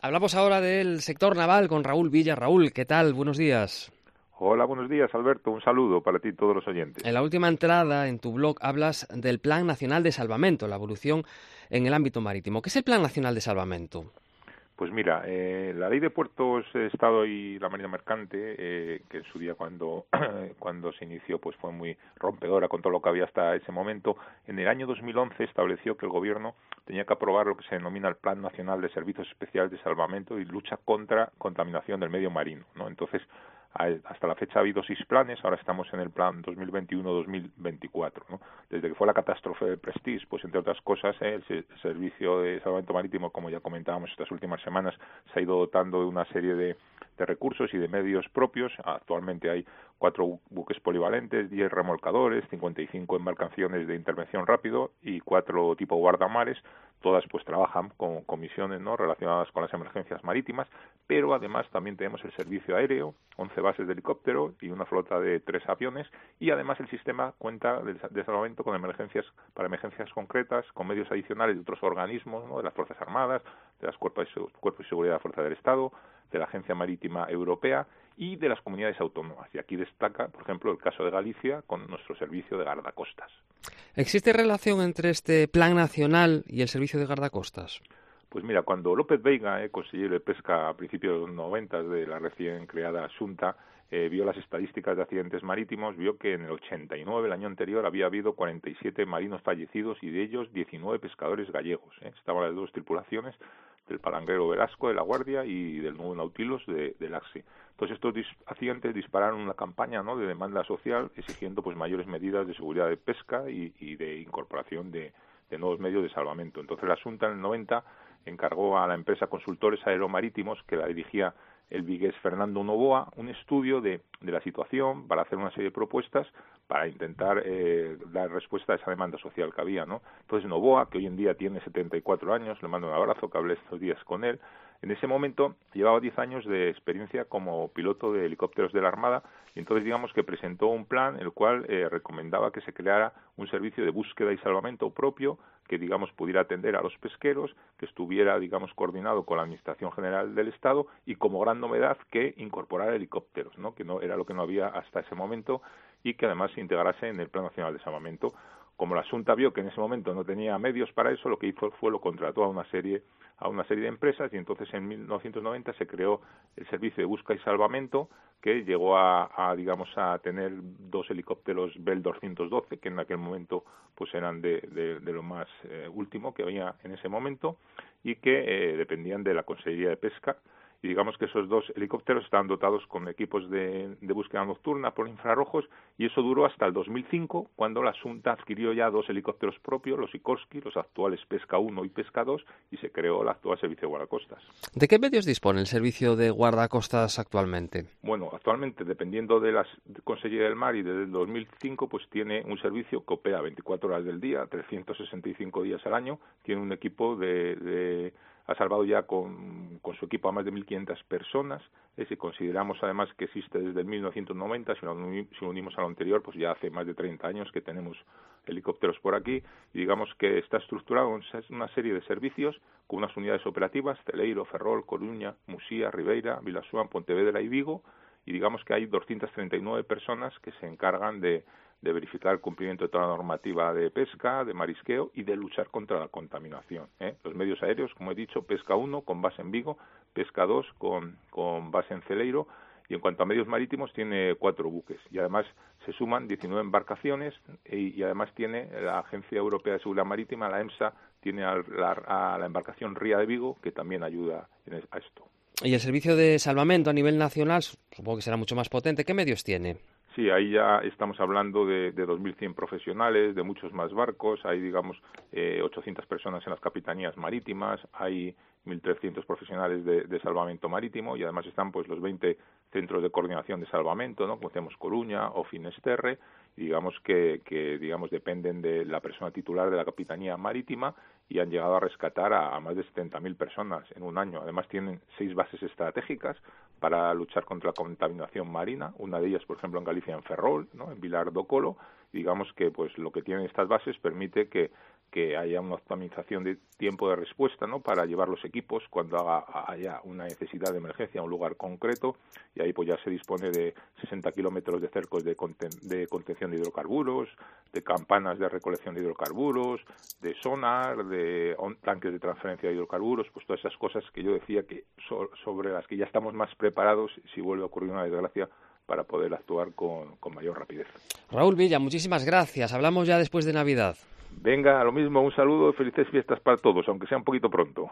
Hablamos ahora del sector naval con Raúl Villa. Raúl, ¿qué tal? Buenos días. Hola, buenos días, Alberto. Un saludo para ti y todos los oyentes. En la última entrada en tu blog hablas del Plan Nacional de Salvamento, la evolución en el ámbito marítimo. ¿Qué es el Plan Nacional de Salvamento? Pues mira, eh, la ley de puertos, Estado y la Marina Mercante, eh, que en su día cuando, cuando se inició pues fue muy rompedora con todo lo que había hasta ese momento, en el año 2011 estableció que el Gobierno tenía que aprobar lo que se denomina el Plan Nacional de Servicios Especiales de Salvamento y lucha contra contaminación del medio marino. ¿no? Entonces, hasta la fecha ha habido seis planes, ahora estamos en el plan 2021-2024. ¿no? Desde que fue la catástrofe del Prestige, pues entre otras cosas, ¿eh? el Servicio de Salvamento Marítimo, como ya comentábamos estas últimas semanas, se ha ido dotando de una serie de, de recursos y de medios propios. Actualmente hay cuatro buques polivalentes, diez remolcadores, 55 embarcaciones de intervención rápido y cuatro tipo guardamares. Todas pues trabajan con comisiones ¿no? relacionadas con las emergencias marítimas, pero además también tenemos el servicio aéreo, 11 bases de helicóptero y una flota de tres aviones y además el sistema cuenta de salvamento con emergencias para emergencias concretas, con medios adicionales de otros organismos, de las Fuerzas Armadas, de las Cuerpos Cuerpos de Seguridad de la Fuerza del Estado, de la Agencia Marítima Europea y de las comunidades autónomas. Y aquí destaca, por ejemplo, el caso de Galicia con nuestro servicio de guardacostas. ¿Existe relación entre este plan nacional y el servicio de guardacostas? Pues mira, cuando López Veiga, eh, consejero de pesca a principios de los 90 de la recién creada Junta, eh, vio las estadísticas de accidentes marítimos, vio que en el 89, el año anterior, había habido 47 marinos fallecidos y de ellos 19 pescadores gallegos. Eh. Estaban las dos tripulaciones del palangrero Velasco de la Guardia y del nuevo Nautilus de, del Axi. Entonces estos accidentes dispararon una campaña ¿no? de demanda social exigiendo pues mayores medidas de seguridad de pesca y, de incorporación de, de, nuevos medios de salvamento. Entonces la Junta en el 90 encargó a la empresa Consultores Aeromarítimos, que la dirigía el vigués Fernando Novoa, un estudio de, de, la situación para hacer una serie de propuestas para intentar eh, dar respuesta a esa demanda social que había, ¿no? Entonces Novoa, que hoy en día tiene 74 años, le mando un abrazo, que hablé estos días con él, en ese momento llevaba 10 años de experiencia como piloto de helicópteros de la Armada y entonces digamos que presentó un plan el cual eh, recomendaba que se creara un servicio de búsqueda y salvamento propio que digamos pudiera atender a los pesqueros, que estuviera digamos coordinado con la Administración General del Estado y como gran novedad que incorporara helicópteros, ¿no? que no era lo que no había hasta ese momento y que además se integrase en el Plan Nacional de Salvamento como la Junta vio que en ese momento no tenía medios para eso, lo que hizo fue lo contrató a una serie a una serie de empresas y entonces en 1990 se creó el servicio de búsqueda y salvamento que llegó a, digamos a tener dos helicópteros Bell 212 que en aquel momento pues eran de, de, lo más eh, último que había en ese momento y que eh, dependían de la Consejería de Pesca y digamos que esos dos helicópteros estaban dotados con equipos de, búsqueda nocturna por infrarrojos y eso duró hasta el 2005 cuando la Junta adquirió ya dos helicópteros propios, los Sikorsky, los actuales Pesca 1 y Pesca 2 y se creó el actual servicio de guardacostas. ¿De qué medios dispone el servicio de guardacostas actualmente? Bueno, actualmente dependiendo de la Consejería del Mar y desde el 2005 pues tiene un servicio que opera 24 horas del día, 365 días al año, tiene un equipo de ha salvado ya con, su equipo a más de 1.500 personas. Eh, si consideramos además que existe desde el 1990, si lo, si lo unimos a lo anterior, pues ya hace más de 30 años que tenemos helicópteros por aquí y digamos que está estructurado en una serie de servicios con unas unidades operativas, Celeiro, Ferrol, Coruña, Musía, Ribeira, Vilasuán, Pontevedra y Vigo y digamos que hay 239 personas que se encargan de, de verificar el cumplimiento de toda la normativa de pesca, de marisqueo y de luchar contra la contaminación. ¿eh? Los medios aéreos, como he dicho, Pesca 1 con base en Vigo, Pesca 2 con, con base en Celeiro y en cuanto a medios marítimos tiene cuatro buques y además se suman 19 embarcaciones y, además tiene la Agencia Europea de Seguridad Marítima, la EMSA, tiene a la, a la embarcación Ría de Vigo que también ayuda a esto. Y el servicio de salvamento a nivel nacional, supongo que será mucho más potente. ¿Qué medios tiene? Sí, ahí ya estamos hablando de, de 2.100 profesionales, de muchos más barcos, hay, digamos, eh, 800 personas en las capitanías marítimas, hay 1.300 profesionales de, salvamento marítimo y además están pues los 20 centros de coordinación de salvamento, ¿no? Como tenemos Coruña o Finesterre, y digamos que, que digamos dependen de la persona titular de la capitanía marítima y han llegado a rescatar a, más de 70.000 personas en un año. Además tienen seis bases estratégicas para luchar contra la contaminación marina, una de ellas, por ejemplo, en Galicia en Ferrol, ¿no? en Vilar do Colo, digamos que pues lo que tienen estas bases permite que que haya una optimización de tiempo de respuesta ¿no? para llevar los equipos cuando haya una necesidad de emergencia a un lugar concreto y ahí pues ya se dispone de 60 kilómetros de cercos de, de contención de hidrocarburos, de campanas de recolección de hidrocarburos, de sonar, de tanques de transferencia de hidrocarburos, pues todas esas cosas que yo decía que sobre las que ya estamos más preparados si vuelve a ocurrir una desgracia para poder actuar con, con mayor rapidez. Raúl Villa, muchísimas gracias. Hablamos ya después de Navidad. Venga, lo mismo, un saludo, felices fiestas para todos, aunque sea un poquito pronto.